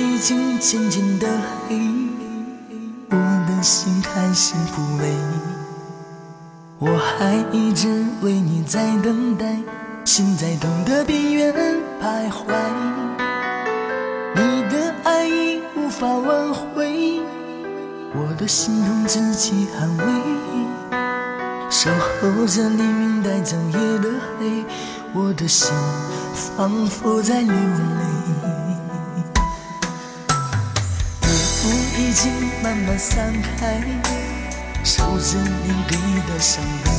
已经渐渐的黑，我的心开始枯萎。我还一直为你在等待，心在痛的边缘徘徊。你的爱已无法挽回，我的心痛自己安慰。守候着黎明带走夜的黑，我的心仿佛在流泪。慢慢散开，守着你给的伤悲。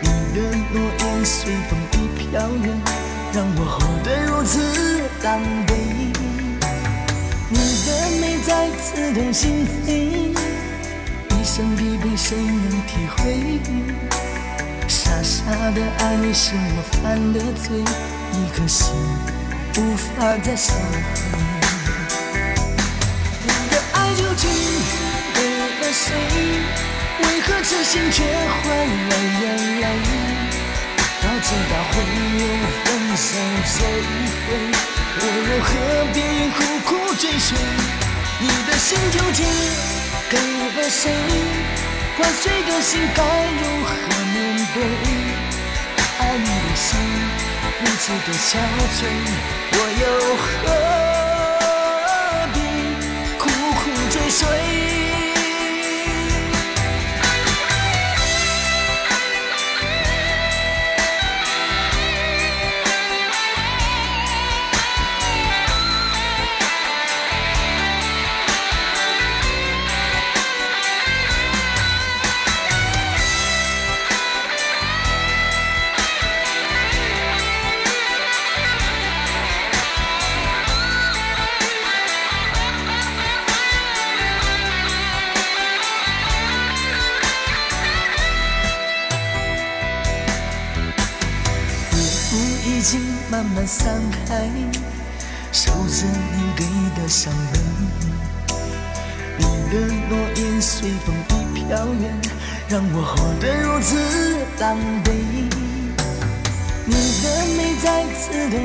你的诺言随风已飘远，让我活得如此狼狈。你的美再刺痛心扉，一生疲惫谁能体会？傻傻的爱你是我犯的罪，一颗心无法再收回。究竟给了谁？为何痴心却换来眼泪？早知道会有分手这一回，我又何必苦苦追寻？你的心究竟给了谁？破碎的心该如何面对？爱你的心如此的憔悴，我又何？水。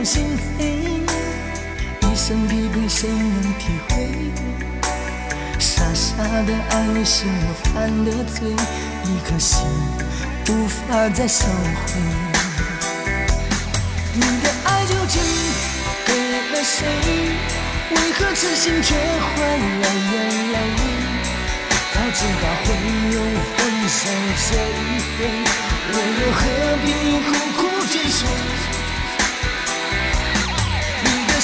心扉，一生疲惫谁能体会？傻傻的爱你是我犯的罪，一颗心无法再收回。你的爱究竟给了谁？为何痴心却换来眼泪？早知道会有分手这一回，我又何必苦苦追寻？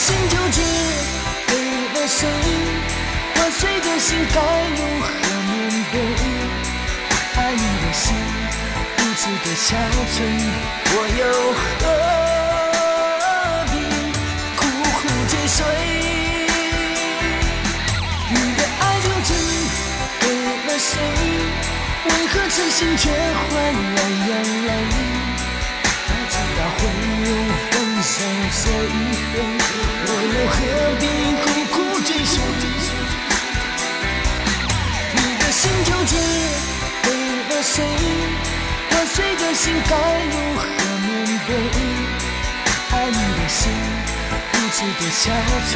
心究竟给了谁？破碎的心该如何面对？爱你的心如此的憔悴，我又何必苦苦？追随你的爱究竟给了谁？为何痴心却换来眼泪？早知道会有分手这一回，我又何必苦苦追随？你的心究竟给了谁？破碎的心该如何面对？爱你的心。如此的憔悴，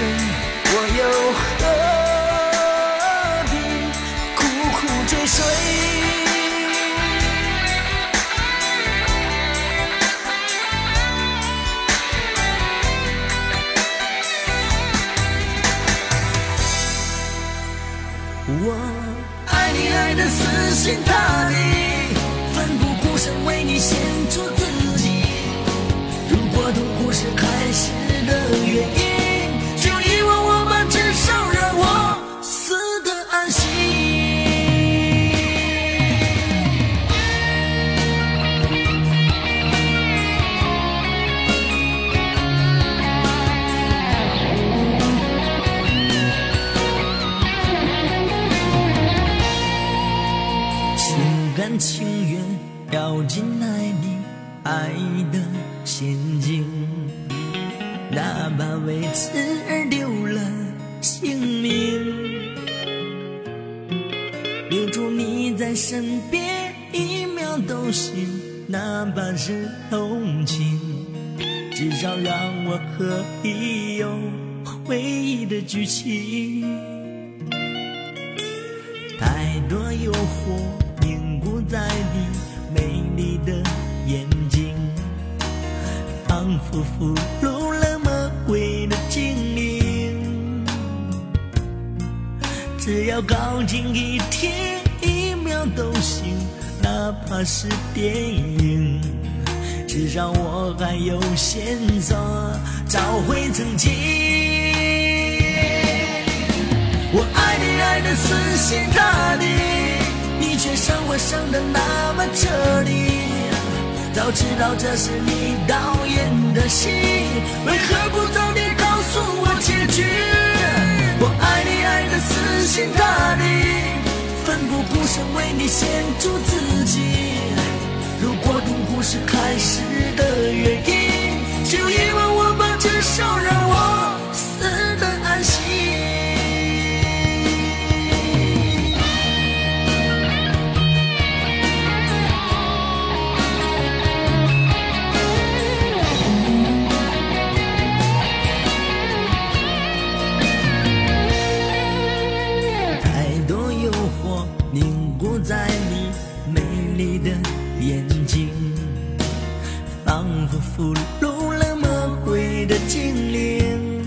我又何必苦苦追随？心塌地，奋不顾身为你献出自己。如果痛苦是开始。的原因，情愿掉进爱你爱的陷阱。哪怕为此而丢了性命，留住你在身边一秒都行，哪怕是同情，至少让我可以有回忆的剧情。太多诱惑在你美丽的眼睛，仿佛俘虏了魔鬼的精灵。只要靠近一天一秒都行，哪怕是电影。至少我还有线索找回曾经。我爱你爱的死心塌地，你却伤我伤的那么彻底。早知道这是你导演的戏，为何不早点告诉我结局？我爱你爱的死心塌地，奋不顾身为你献出自己。如果痛苦是开始的原因，就因为我把这手让我俘虏了魔鬼的精灵。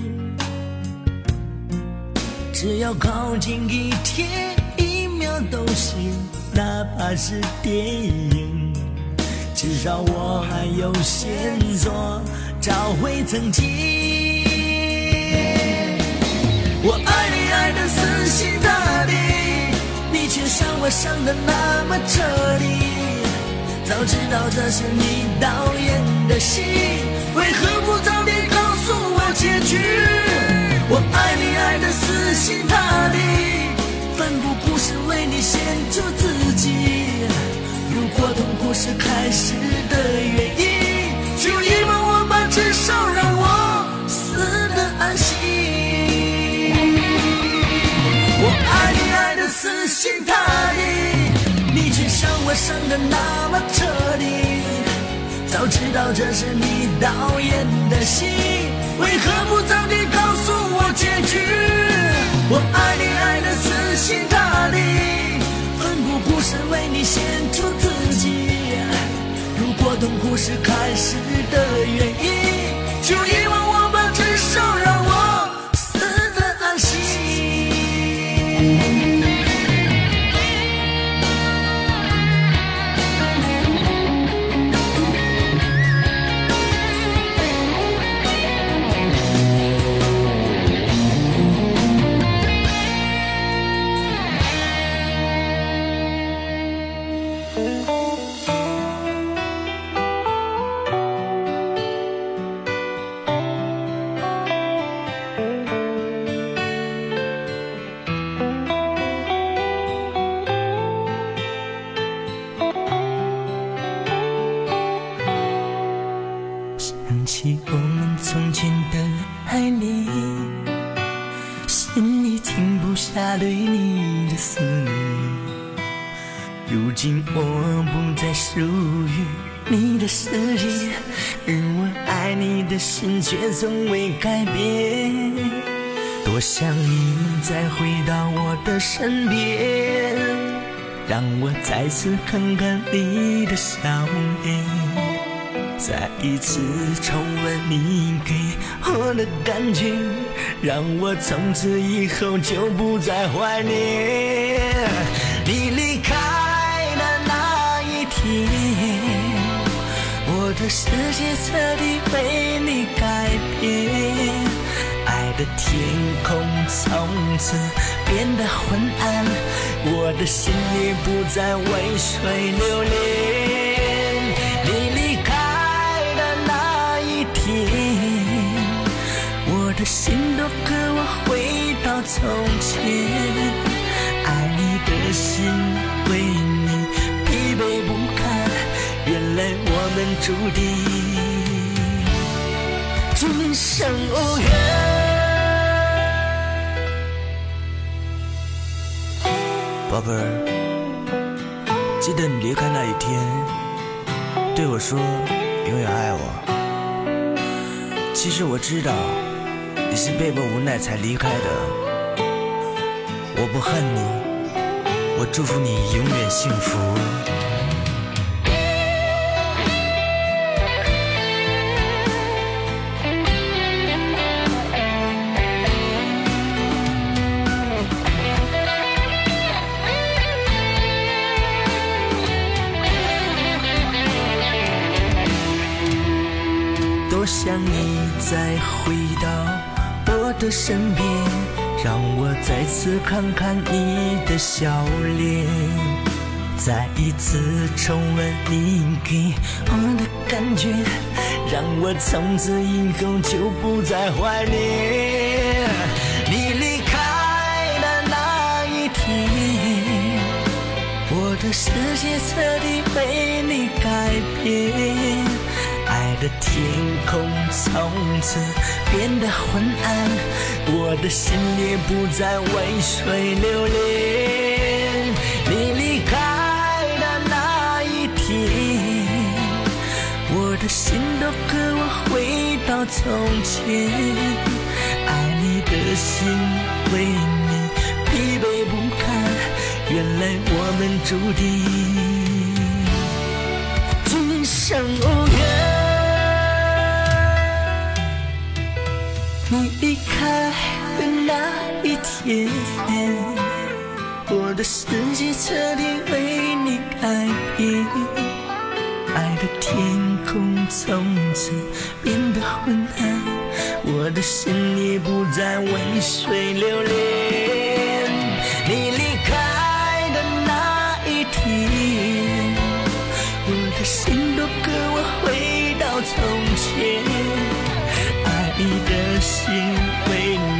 只要靠近一天一秒都行，哪怕是电影，至少我还有线索找回曾经。我爱你爱的死心塌地，你却伤我伤的那么彻底。早知道这是你导演的戏，为何不早点告诉我结局？我爱你爱的死心塌地，奋不顾身为你献出自己。如果痛苦是开始的原因，就因为我把至少让我死的安心。我爱你爱的死心塌地，伤的那么彻底。早知道这是你导演的戏，为何不早点告诉我结局？我爱你爱的死心塌地，奋不顾身为你献出自己。如果痛苦是开始的原因，就再次看看你的笑脸。再一次重温你给我的感觉，让我从此以后就不再怀念。你离开的那一天，我的世界彻底被你改变。爱的天空从此变得昏暗，我的心也不再为谁留恋。你离开的那一天，我的心都渴望回到从前。爱你的心为你疲惫不堪，原来我们注定今生无缘。宝贝儿，记得你离开那一天，对我说永远爱我。其实我知道，你是被迫无奈才离开的。我不恨你，我祝福你永远幸福。回到我的身边，让我再次看看你的笑脸，再一次重温你给我的感觉，让我从此以后就不再怀念你离开的那一天，我的世界彻底被你改变。天空从此变得昏暗，我的心也不再为谁留恋。你离开的那一天，我的心都渴望回到从前。爱你的心为你疲惫不堪，原来我们注定今生那一天，我的世界彻底为你改变，爱的天空从此变得昏暗，我的心也不再为谁留恋。你离开的那一天，我的心都渴望回到从前。爱你的心为你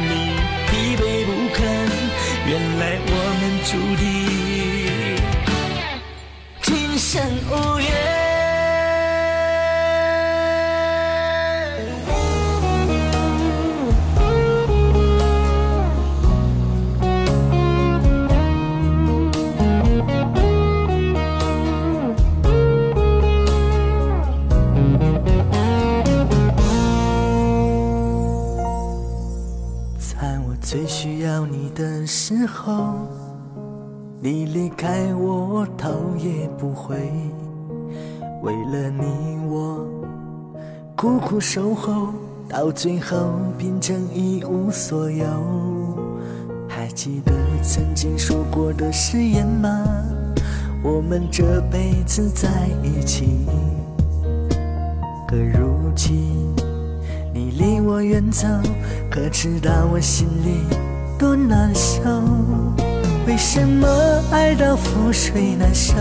注定今生无缘在我最需要你的时候你离开我，头也不回。为了你，我苦苦守候，到最后变成一无所有。还记得曾经说过的誓言吗？我们这辈子在一起。可如今你离我远走，可知道我心里？多难受，为什么爱到覆水难收？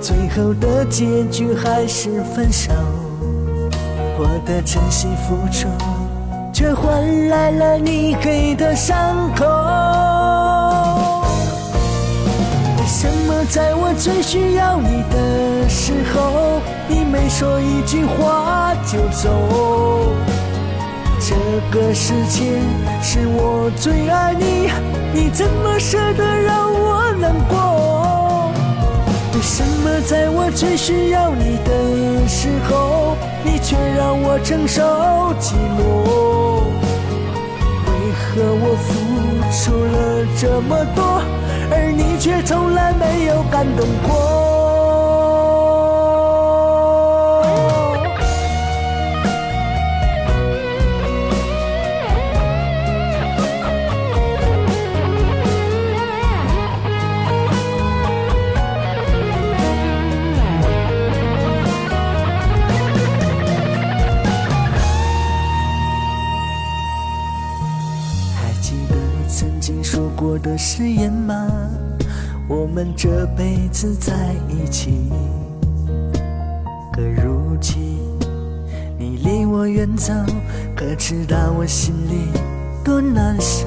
最后的结局还是分手。我的真心付出，却换来了你给的伤口。为什么在我最需要你的时候，你没说一句话就走？这个世界是我最爱你，你怎么舍得让我难过？为什么在我最需要你的时候，你却让我承受寂寞？为何我付出了这么多，而你却从来没有感动过？誓言吗？我们这辈子在一起。可如今你离我远走，可知道我心里多难受？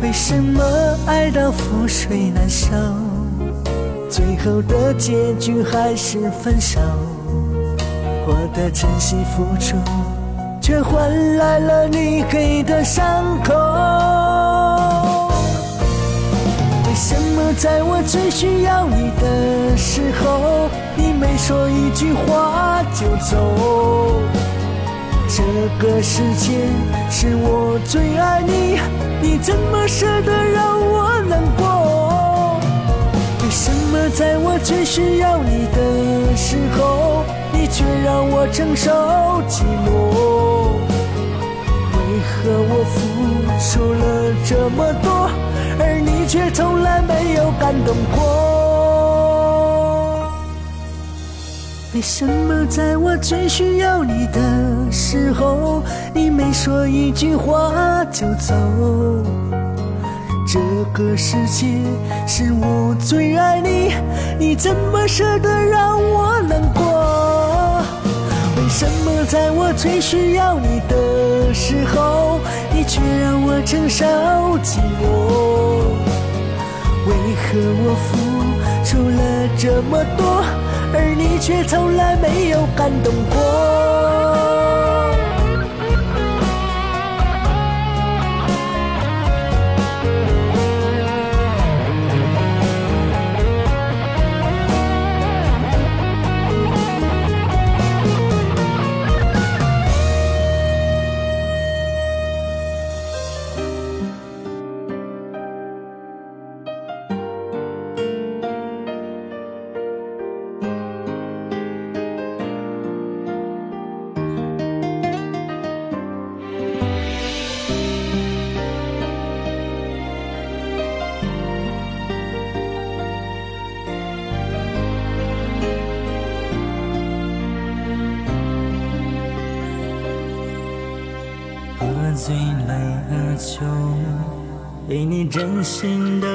为什么爱到覆水难收？最后的结局还是分手。我的真心付出，却换来了你给的伤口。在我最需要你的时候，你没说一句话就走？这个世界是我最爱你，你怎么舍得让我难过？为什么在我最需要你的时候，你却让我承受寂寞？为何我付出了这么多，而你却从来没有感动过？为什么在我最需要你的时候，你没说一句话就走？这个世界是我最爱你，你怎么舍得让我难过？为什么在我最需要你的时候，你却让我承受寂寞？为何我付出了这么多？而你却从来没有感动过。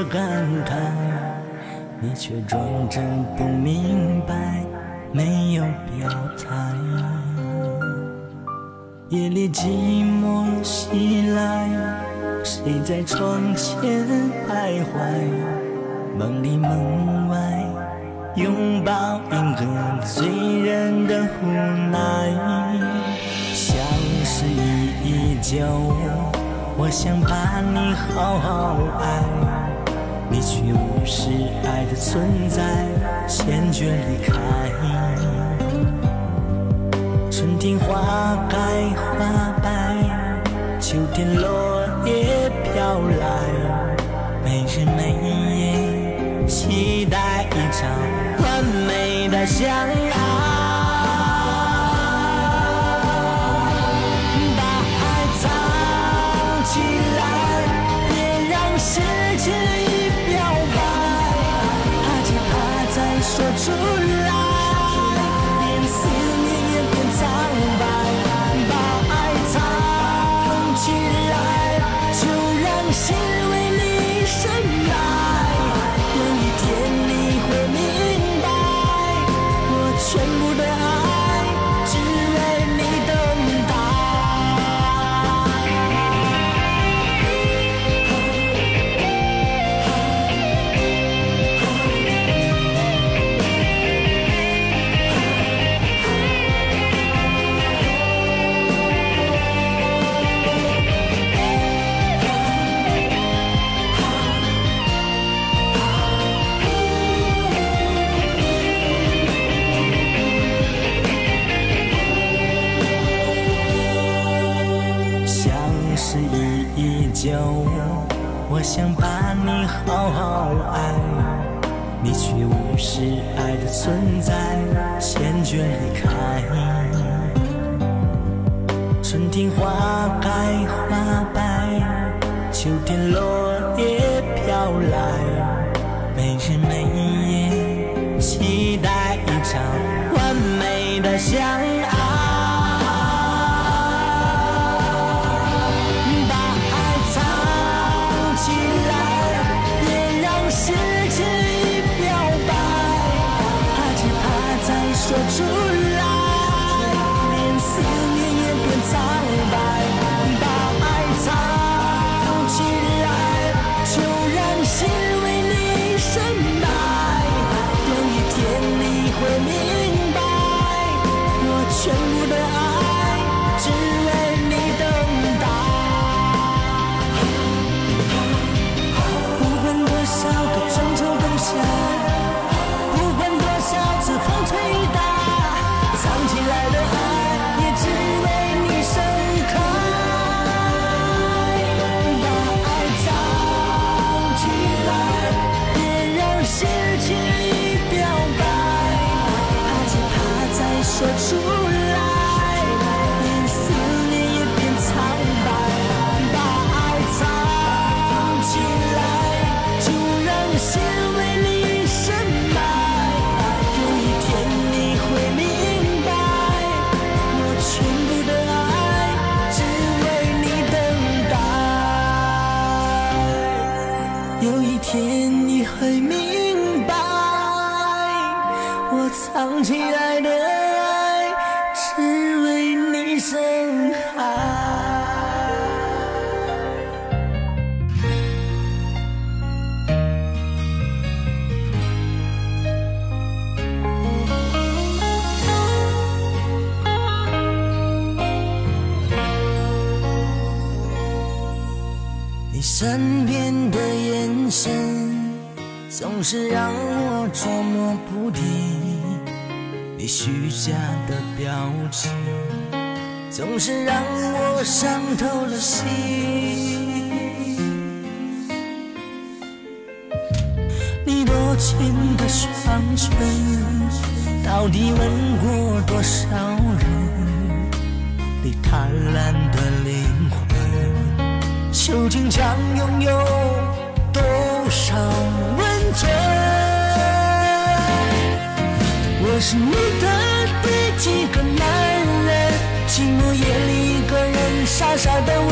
感慨，你却装着不明白，没有表态。夜里寂寞袭来，谁在窗前徘徊？梦里梦外，拥抱一个醉人的无奈。相识已久，我想把你好好爱，你却无视爱的存在，坚决离开。春天花开花败，秋天落叶飘来，每日每夜期待一场完美的相爱。想把你好好爱，你却无视爱的存在，坚决离开。是你的第几个男人？寂寞夜里一个人。傻傻的问，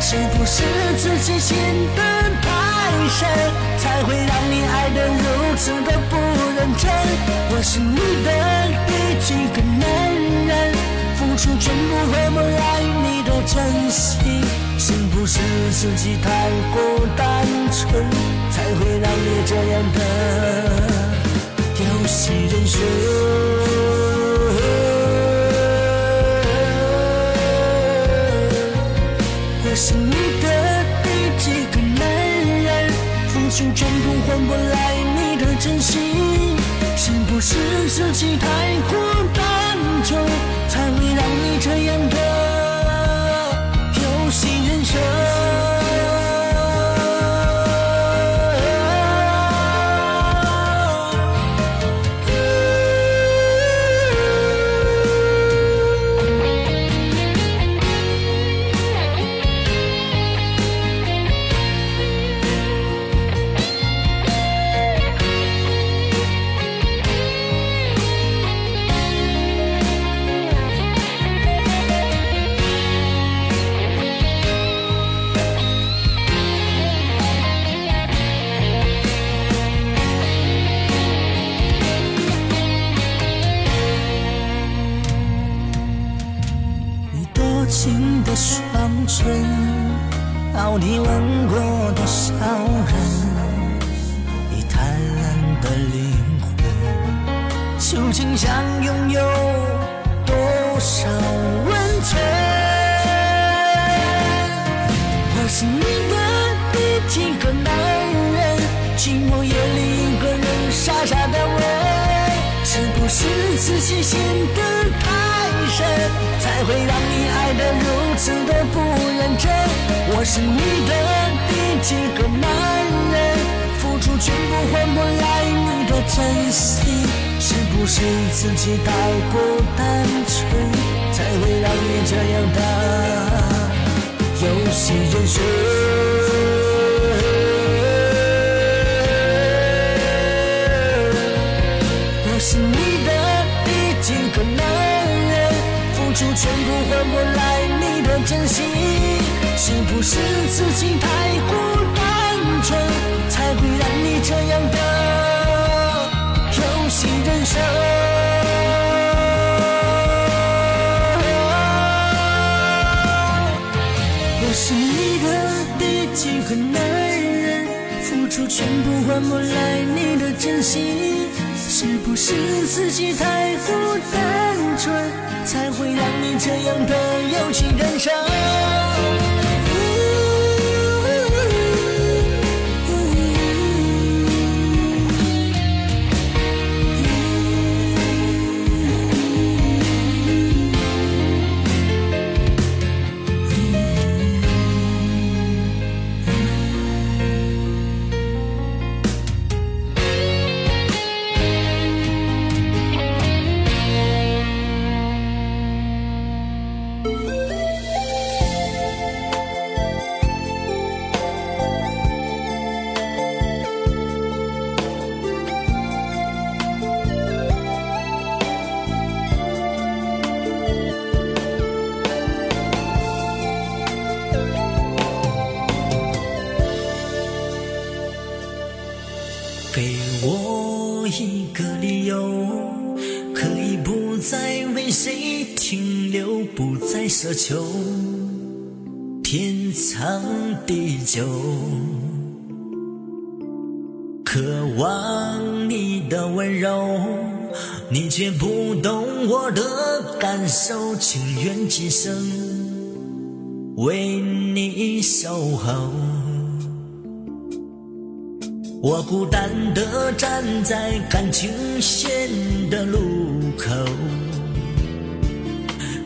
是不是自己心得太深，才会让你爱得如此的不认真？我是你的第几个男人？付出全部换不来你的真心。是不是自己太过单纯，才会让你这样的游戏人生？我是你的第几个男人？付出全部换不来你的真心。是不是自己太过单纯，才会让你这样的游戏人生？自己陷得太深，才会让你爱得如此的不认真。我是你的第几个男人？付出全部换不来你的真心，是不是自己太过单纯，才会让你这样的游戏人生？我是你。一个男人付出全部换不来你的真心是不是自己太过单纯才会让你这样的游戏人生我是你的第几个男人付出全部换不来你的真心是不是自己太过单纯，才会让你这样的友情燃烧？给我一个理由可以不再为谁停留不再奢求天长地久渴望你的温柔你却不懂我的感受情愿今生为你守候我孤单地站在感情线的路口，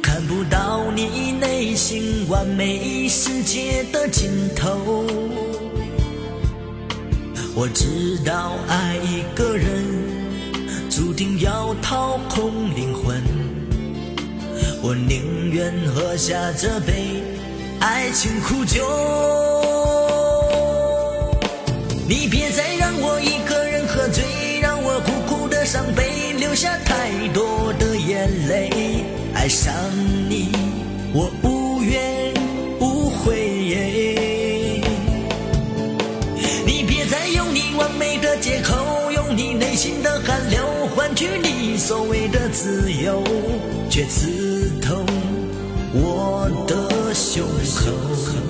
看不到你内心完美世界的尽头。我知道爱一个人，注定要掏空灵魂。我宁愿喝下这杯爱情苦酒。你别再让我一个人喝醉，让我苦苦的伤悲，流下太多的眼泪。爱上你，我无怨无悔。你别再用你完美的借口，用你内心的寒流换取你所谓的自由，却刺痛我的胸口。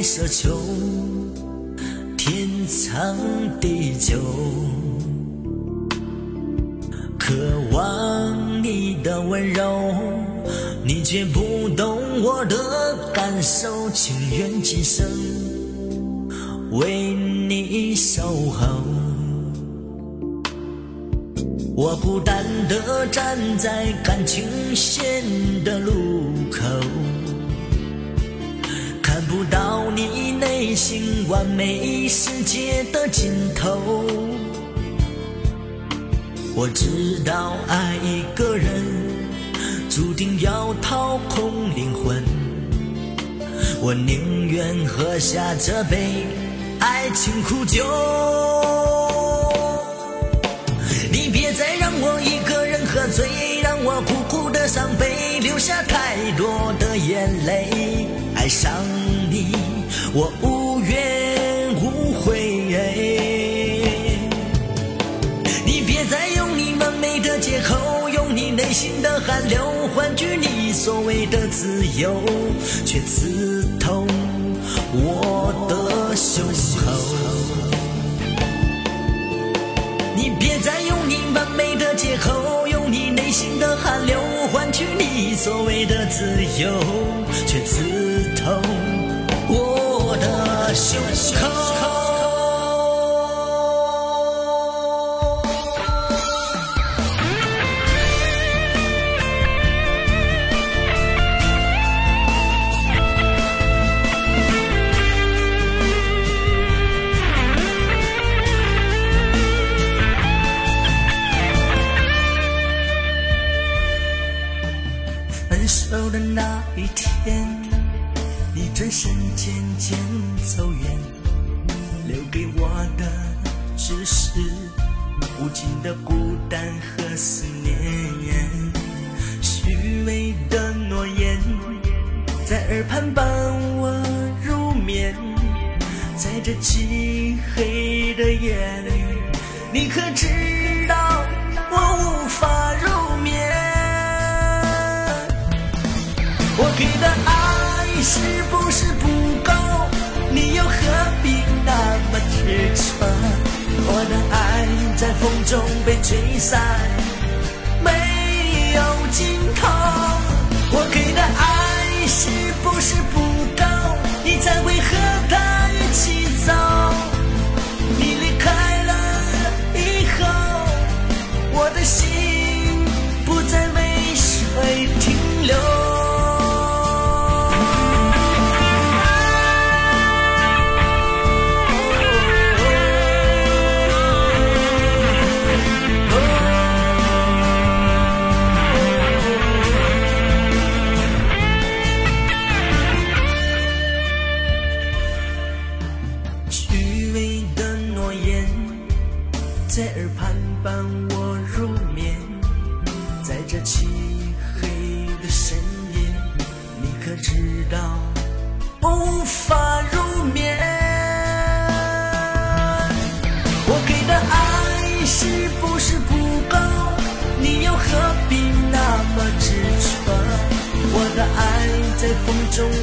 奢求天长地久，渴望你的温柔，你却不懂我的感受，情愿今生为你守候。我孤单的站在感情线的路口。不到你内心完美世界的尽头，我知道爱一个人注定要掏空灵魂，我宁愿喝下这杯爱情苦酒。你别再让我一个人喝醉，让我苦苦的伤悲，流下太多的眼泪，爱上。你，我无怨无悔。你别再用你完美的借口，用你内心的寒流换取你所谓的自由，却刺痛我的胸口。你别再用你完借口，用你内心的寒流换取你所谓的自由，却刺痛我的。胸口。转身渐渐走远，留给我的只是无尽的孤单和思念。虚伪的诺言在耳畔伴我入眠，在这漆黑的夜里，你可知道我无法入眠？我给的爱。是不是不够？你又何必那么执着？我的爱在风中被吹散，没有尽头。我给的爱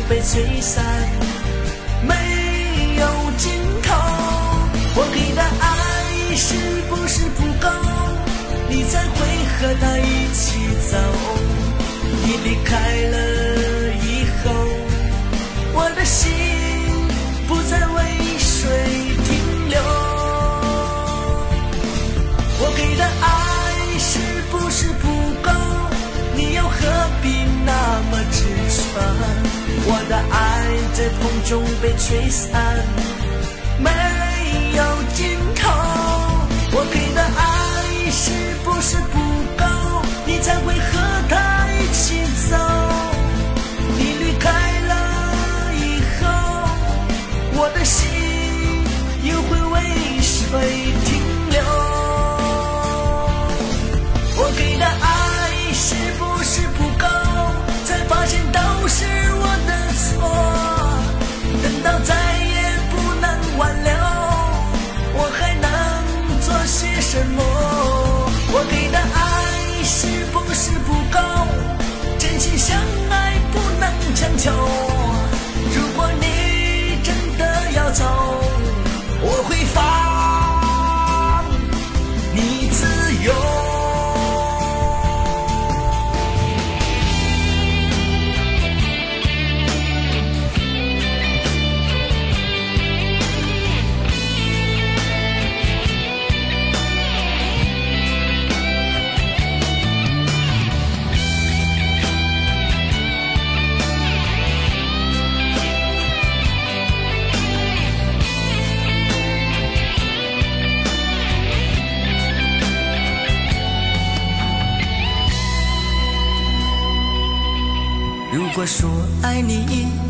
被吹散，没有尽头。我给的爱是不是不够？你才会和他一起走。你离开了终被吹散，没有尽头。我给的爱是不是不够？你才会和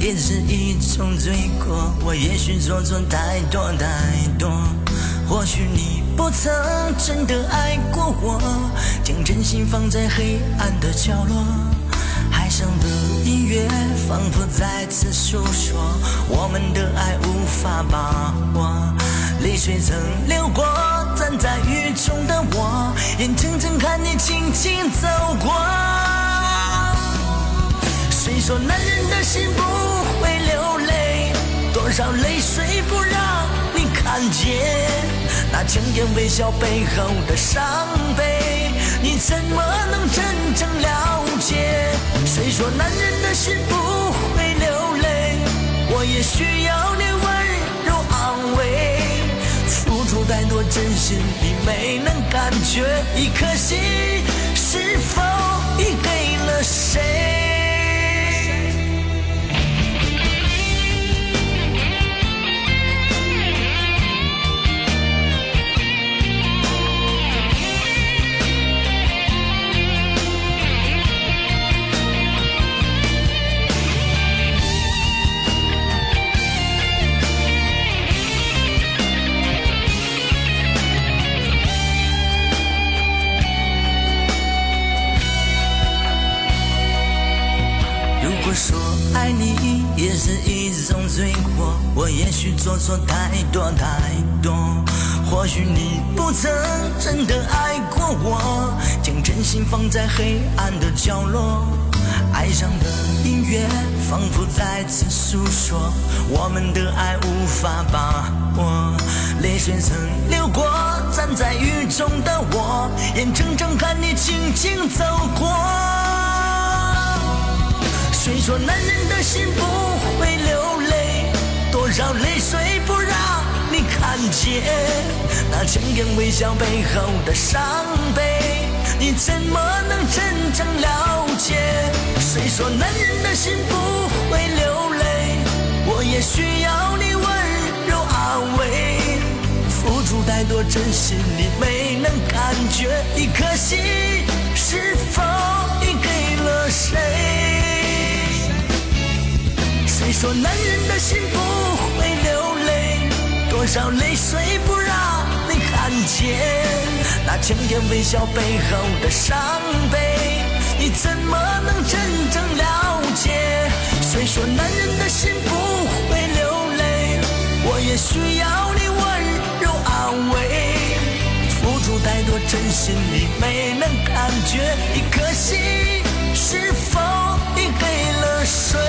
也是一种罪过，我也许做错太多太多。或许你不曾真的爱过我，将真心放在黑暗的角落。海上的音乐仿佛再次诉说我们的爱无法把握，泪水曾流过，站在雨中的我，眼睁睁看你轻轻走过。谁说男人的心不会流泪？多少泪水不让你看见？那强颜微笑背后的伤悲，你怎么能真正了解？谁说男人的心不会流泪？我也需要你温柔安慰。付出太多真心，你没能感觉，一颗心是否已给了谁？也是一种罪过，我也许做错太多太多。或许你不曾真的爱过我，将真心放在黑暗的角落。爱上的音乐仿佛再次诉说我们的爱无法把握，泪水曾流过，站在雨中的我，眼睁睁看你轻轻走过。谁说男人的心不会流泪？多少泪水不让你看见？那强颜微笑背后的伤悲，你怎么能真正了解？谁说男人的心不会流泪？我也需要你温柔安慰。付出太多真心，你没能感觉，一颗心是否已给了谁？谁说男人的心不会流泪？多少泪水不让你看见那强颜微笑背后的伤悲，你怎么能真正了解？谁说男人的心不会流泪？我也需要你温柔安慰。付出太多，真心你没能感觉，一颗心是否已给了谁？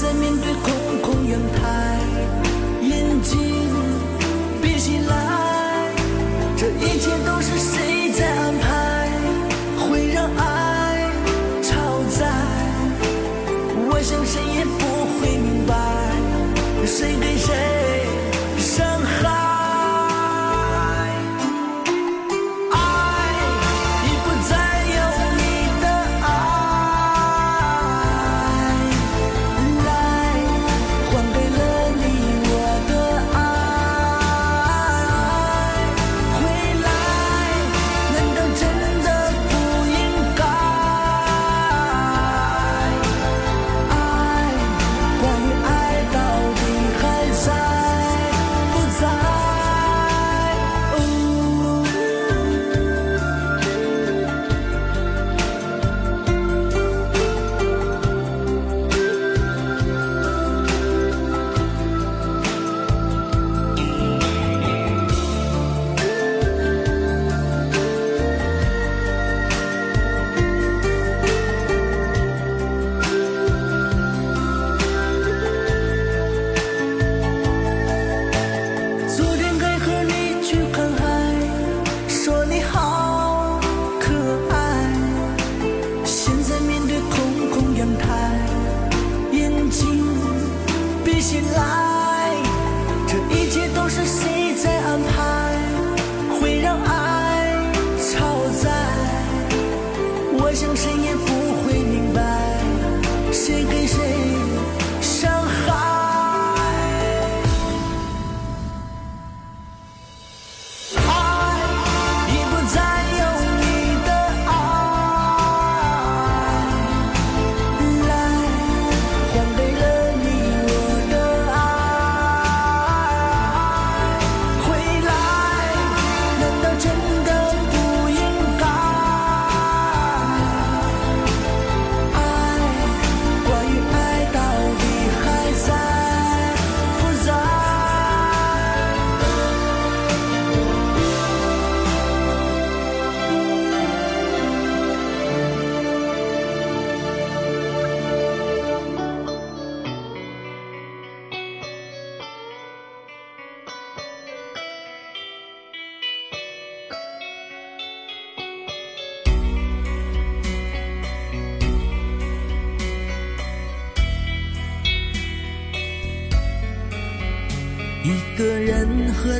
在面对空空阳台眼睛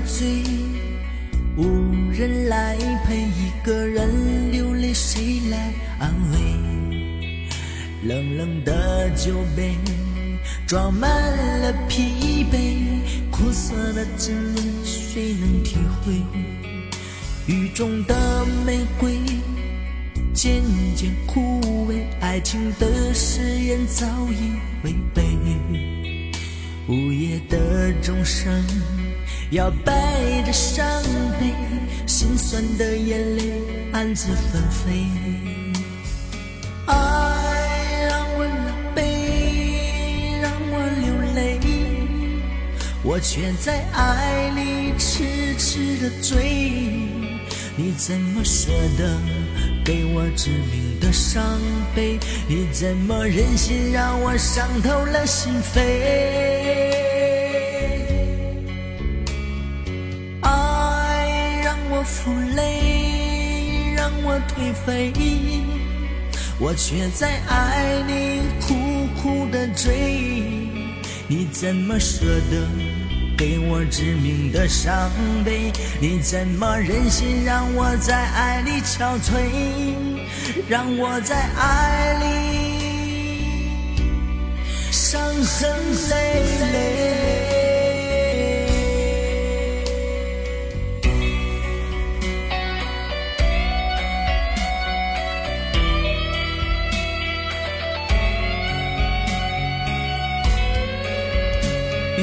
醉，无人来陪；一个人流泪，谁来安慰？冷冷的酒杯装满了疲惫，苦涩的滋味谁能体会？雨中的玫瑰渐渐枯萎，爱情的誓言早已违背。午夜的钟声要带着伤悲，心酸的眼泪暗自纷飞。爱让我狼狈，让我流泪，我却在爱里痴痴的追。你怎么舍得给我致命的伤悲？你怎么忍心让我伤透了心扉？负累让我颓废，我却在爱里苦苦的追。你怎么舍得给我致命的伤悲？你怎么忍心让我在爱里憔悴？让我在爱里伤痕累累。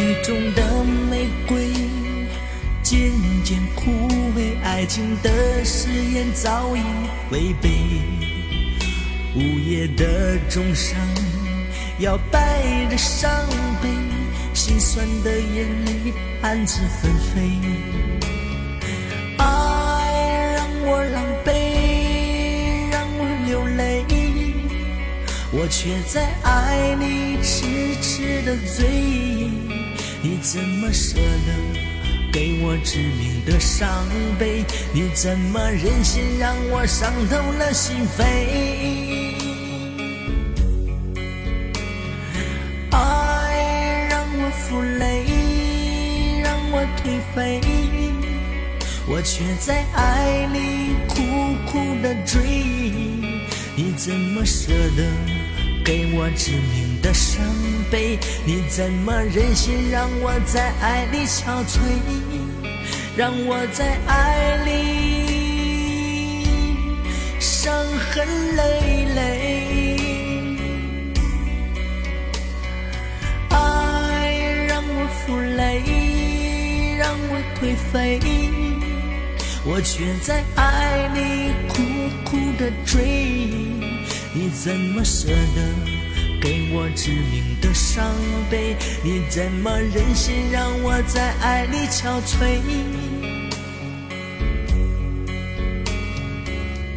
雨中的玫瑰渐渐枯萎，爱情的誓言早已违背。午夜的钟声摇摆着伤悲，心酸的眼泪暗自纷飞。爱让我狼狈，让我流泪，我却在爱里痴痴的醉。你怎么舍得给我致命的伤悲？你怎么忍心让我伤透了心扉？爱让我负累，让我颓废，我却在爱里苦苦的追。你怎么舍得？给我致命的伤悲，你怎么忍心让我在爱里憔悴？让我在爱里伤痕累累。爱让我负累，让我颓废，我却在爱里苦苦的追。你怎么舍得给我致命的伤悲？你怎么忍心让我在爱里憔悴？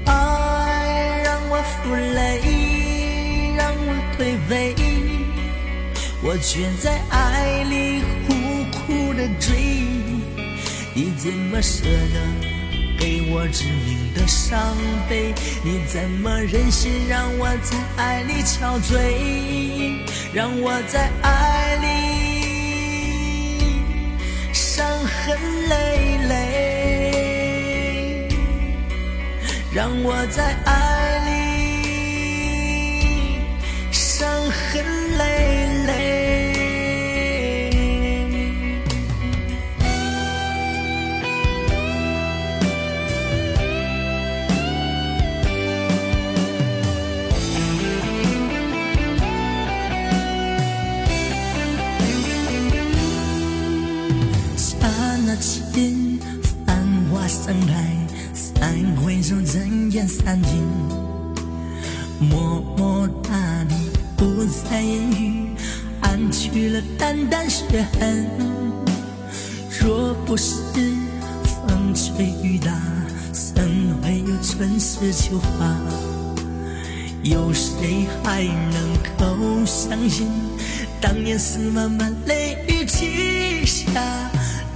爱让我负累，让我颓废，我却在爱里苦苦的追。你怎么舍得？给我致命的伤悲，你怎么忍心让我在爱里憔悴？让我在爱里伤痕累累，让我在爱里伤痕累累。繁花盛开，三回首，人烟散尽，默默大地不再言语，暗去了淡淡血痕。若不是风吹雨打，怎会有春时秋花？有谁还能够相信，当年是漫漫泪雨倾下，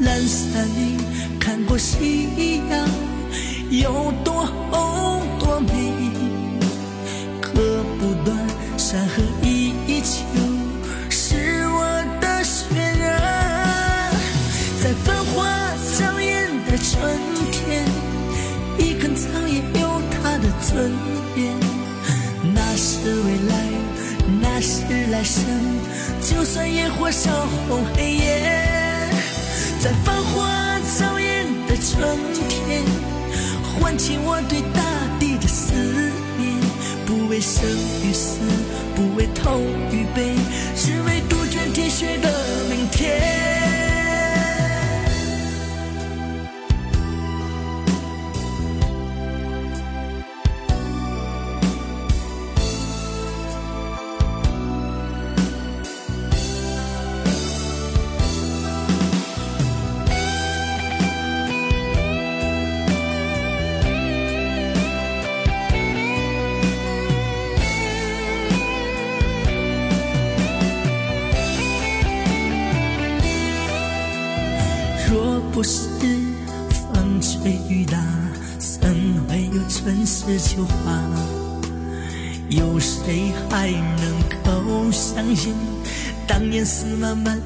阑珊里看过夕阳，有多红？多美，割不断山河依旧，是我的血缘。在繁华娇艳的春天，一根草也有它的尊严。那是未来，那是来生，就算野火烧红黑夜。在繁华娇艳的春天，唤起我对大地的。思念，不为生与死，不为痛与悲，只为杜鹃啼血的明天。思慢慢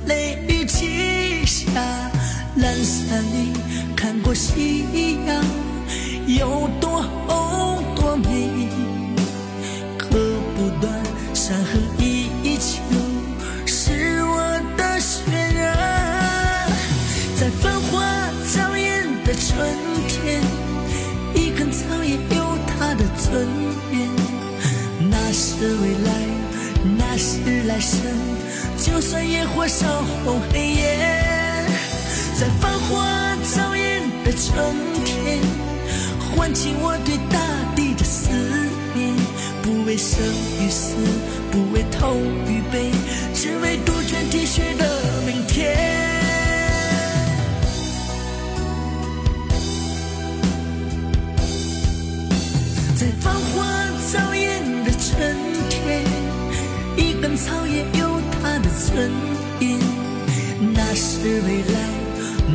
是未来，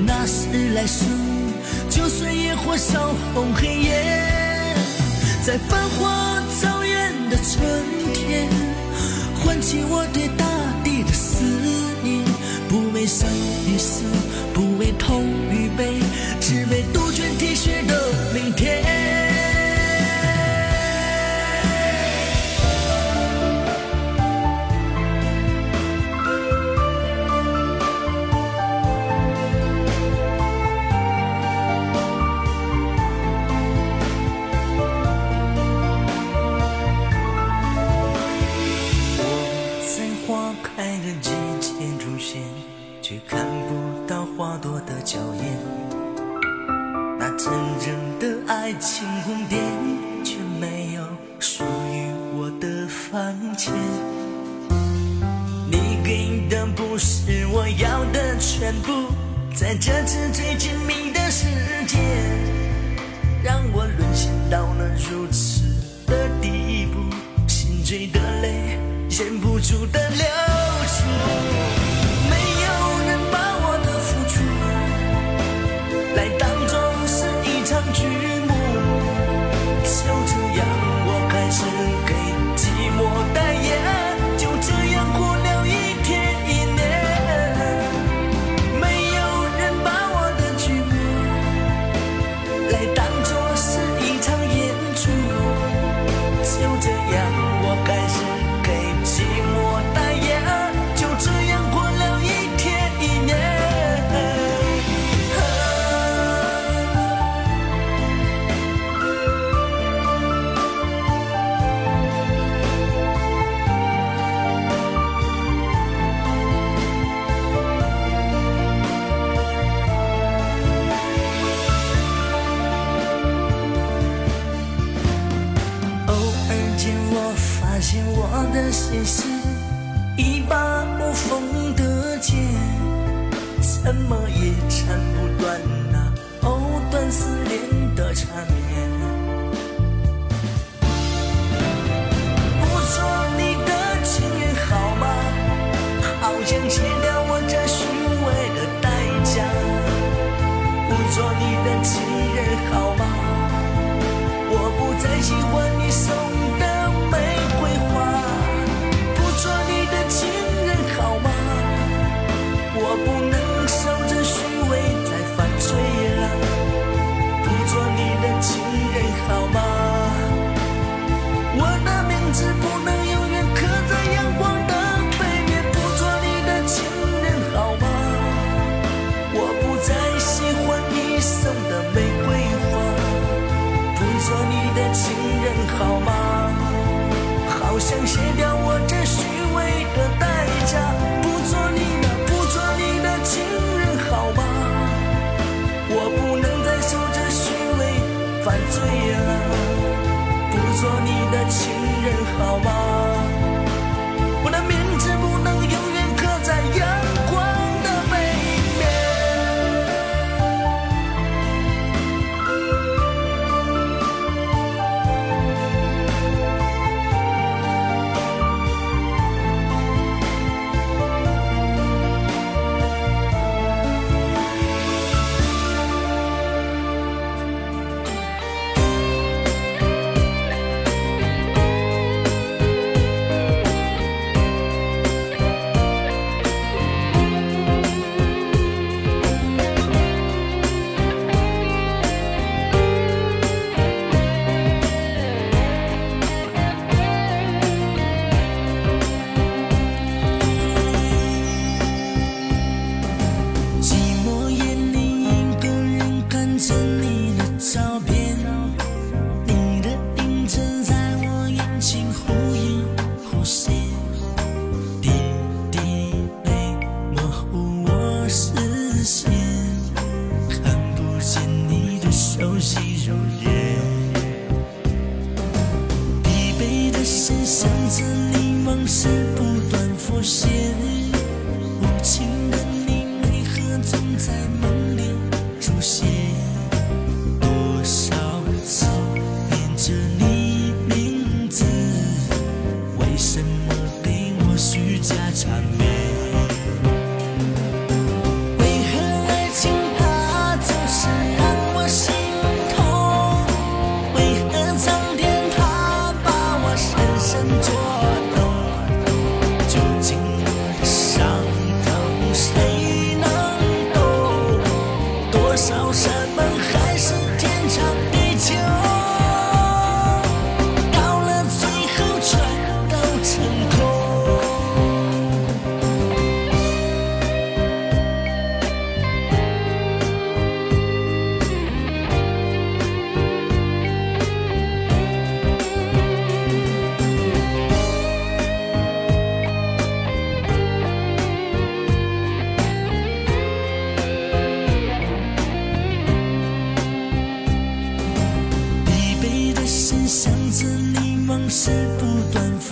那是来生。就算野火烧红黑夜，在繁华照眼的春天，唤起我对大地的思念，不为生与死，不为痛与悲，只为杜鹃啼血的明天。爱情宫殿，却没有属于我的房间。你给的不是我要的全部，在这次最亲密的时间，让我沦陷到了如此的地步，心碎的泪，忍不住的流出。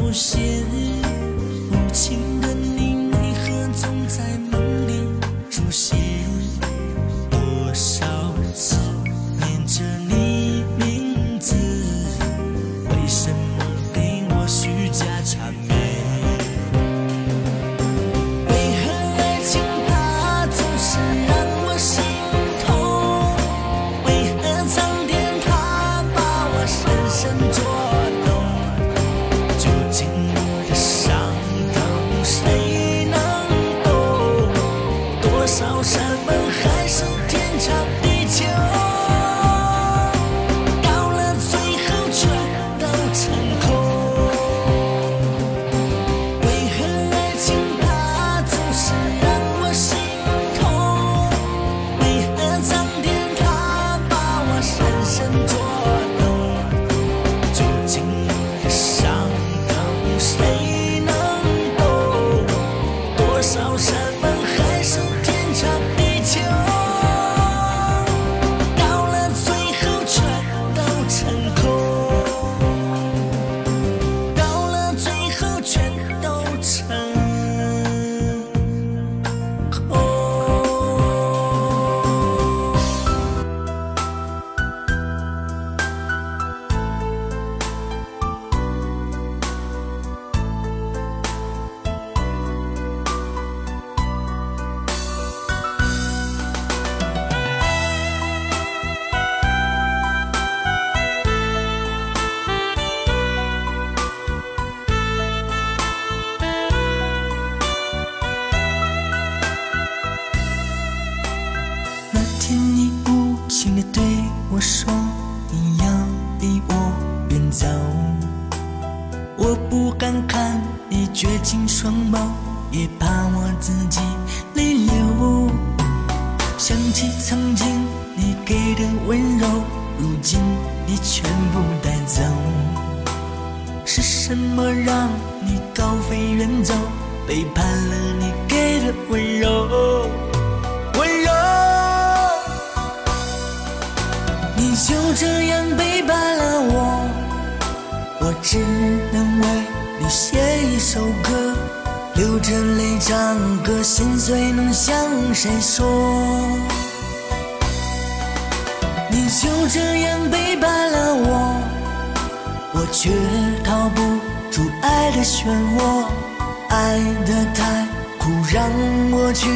有些无情。不敢看你绝情双眸也怕我自己泪流想起曾经你给的温柔如今你全部带走。是什么让你高飞远走？背叛了你给的温柔温柔你就这样背叛了我。我只能为你写一首歌流着泪唱歌心碎能向谁说。你就这样背叛了我我却逃不出爱的漩涡爱的太苦让我去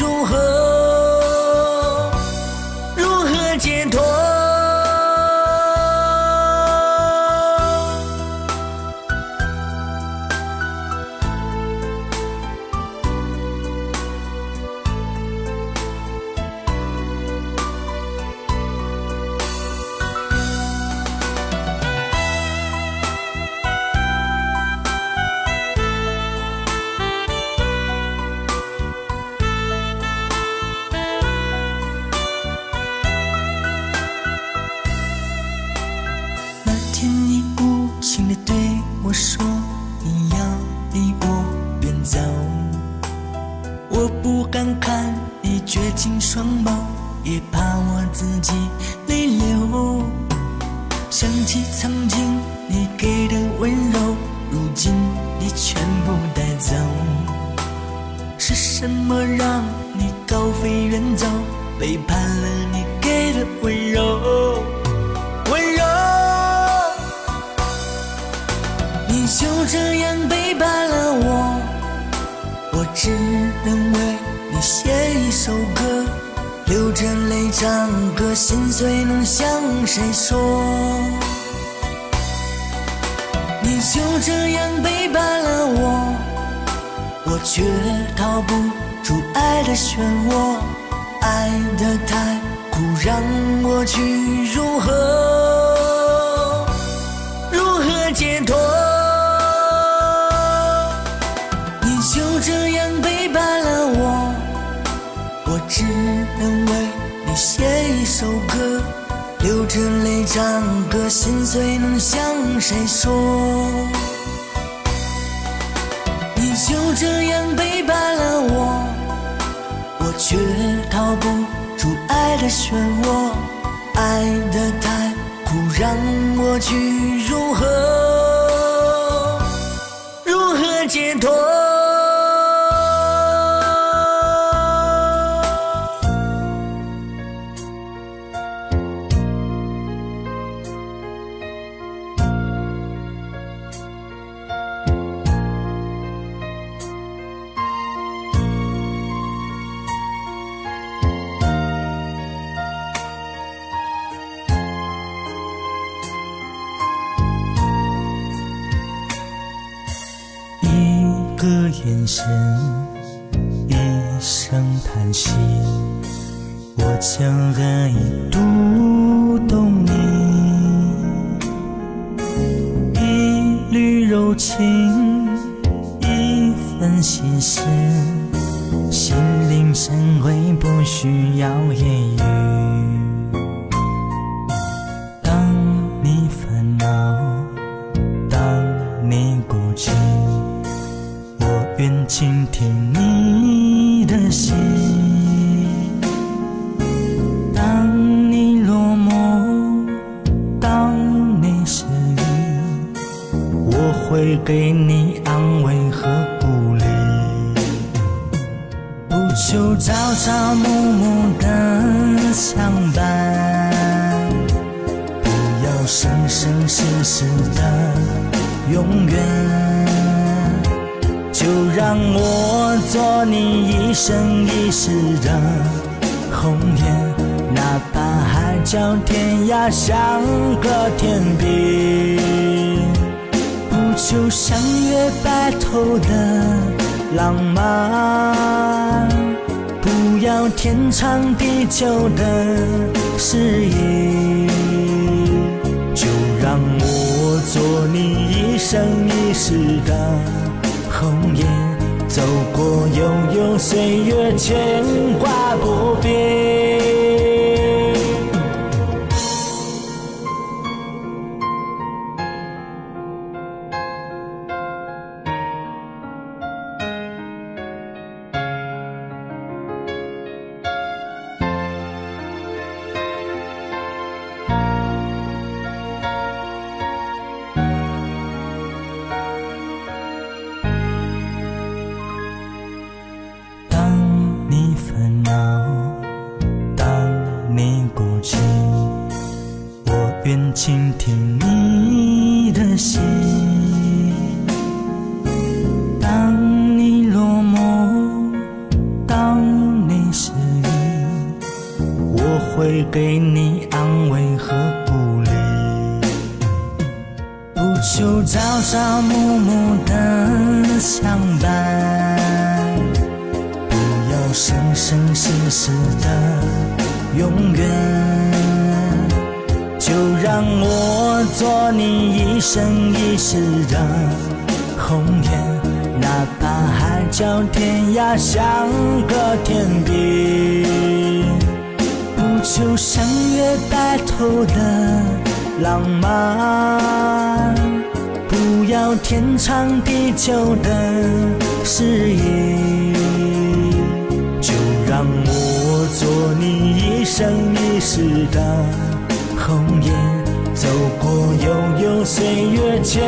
如何如何解脱？你就这样背叛了我，我只能为你写一首歌，流着泪唱歌，心碎能向谁说？你就这样背叛了我，我却逃不出爱的漩涡，爱的太苦，让我去如何如何解脱？就这样背叛了我，我只能为你写一首歌，流着泪唱歌，心碎能向谁说？你就这样背叛了我，我却逃不出爱的漩涡，爱的太苦，让我去如何如何解脱？你孤寂。我愿倾听你的心。当你落寞，当你失意，我会给你安慰和鼓励。不求朝朝暮生一世的红颜，哪怕海角天涯相隔天边，不求相约白头的浪漫，不要天长地久的誓言，就让我做你一生一世的。岁月，牵挂不变。朝朝暮暮的相伴，不要生生世世的永远。就让我做你一生一世的红颜，哪怕海角天涯相隔天边，不求相约白头的浪漫，要天长地久的誓言，就让我做你一生一世的红颜，走过悠悠岁月，牵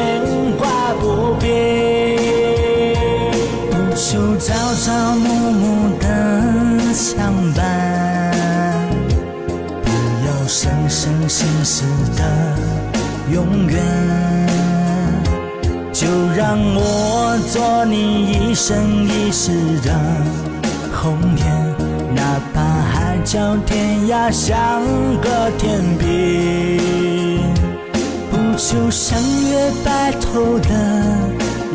挂不变，不求朝朝暮暮的相伴。不要生生世世的永远，就让我做你一生一世的红颜，哪怕海角天涯相隔天边，不求相约白头的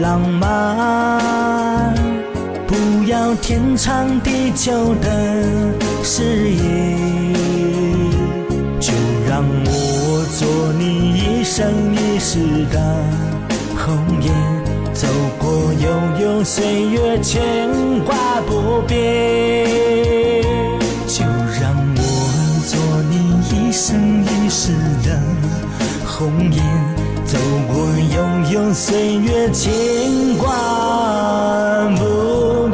浪漫，不要天长地久的誓言，就让我做你一生一世的。红颜走过悠悠岁月，牵挂不变。就让我做你一生一世的红颜，走过悠悠岁月，牵挂不变。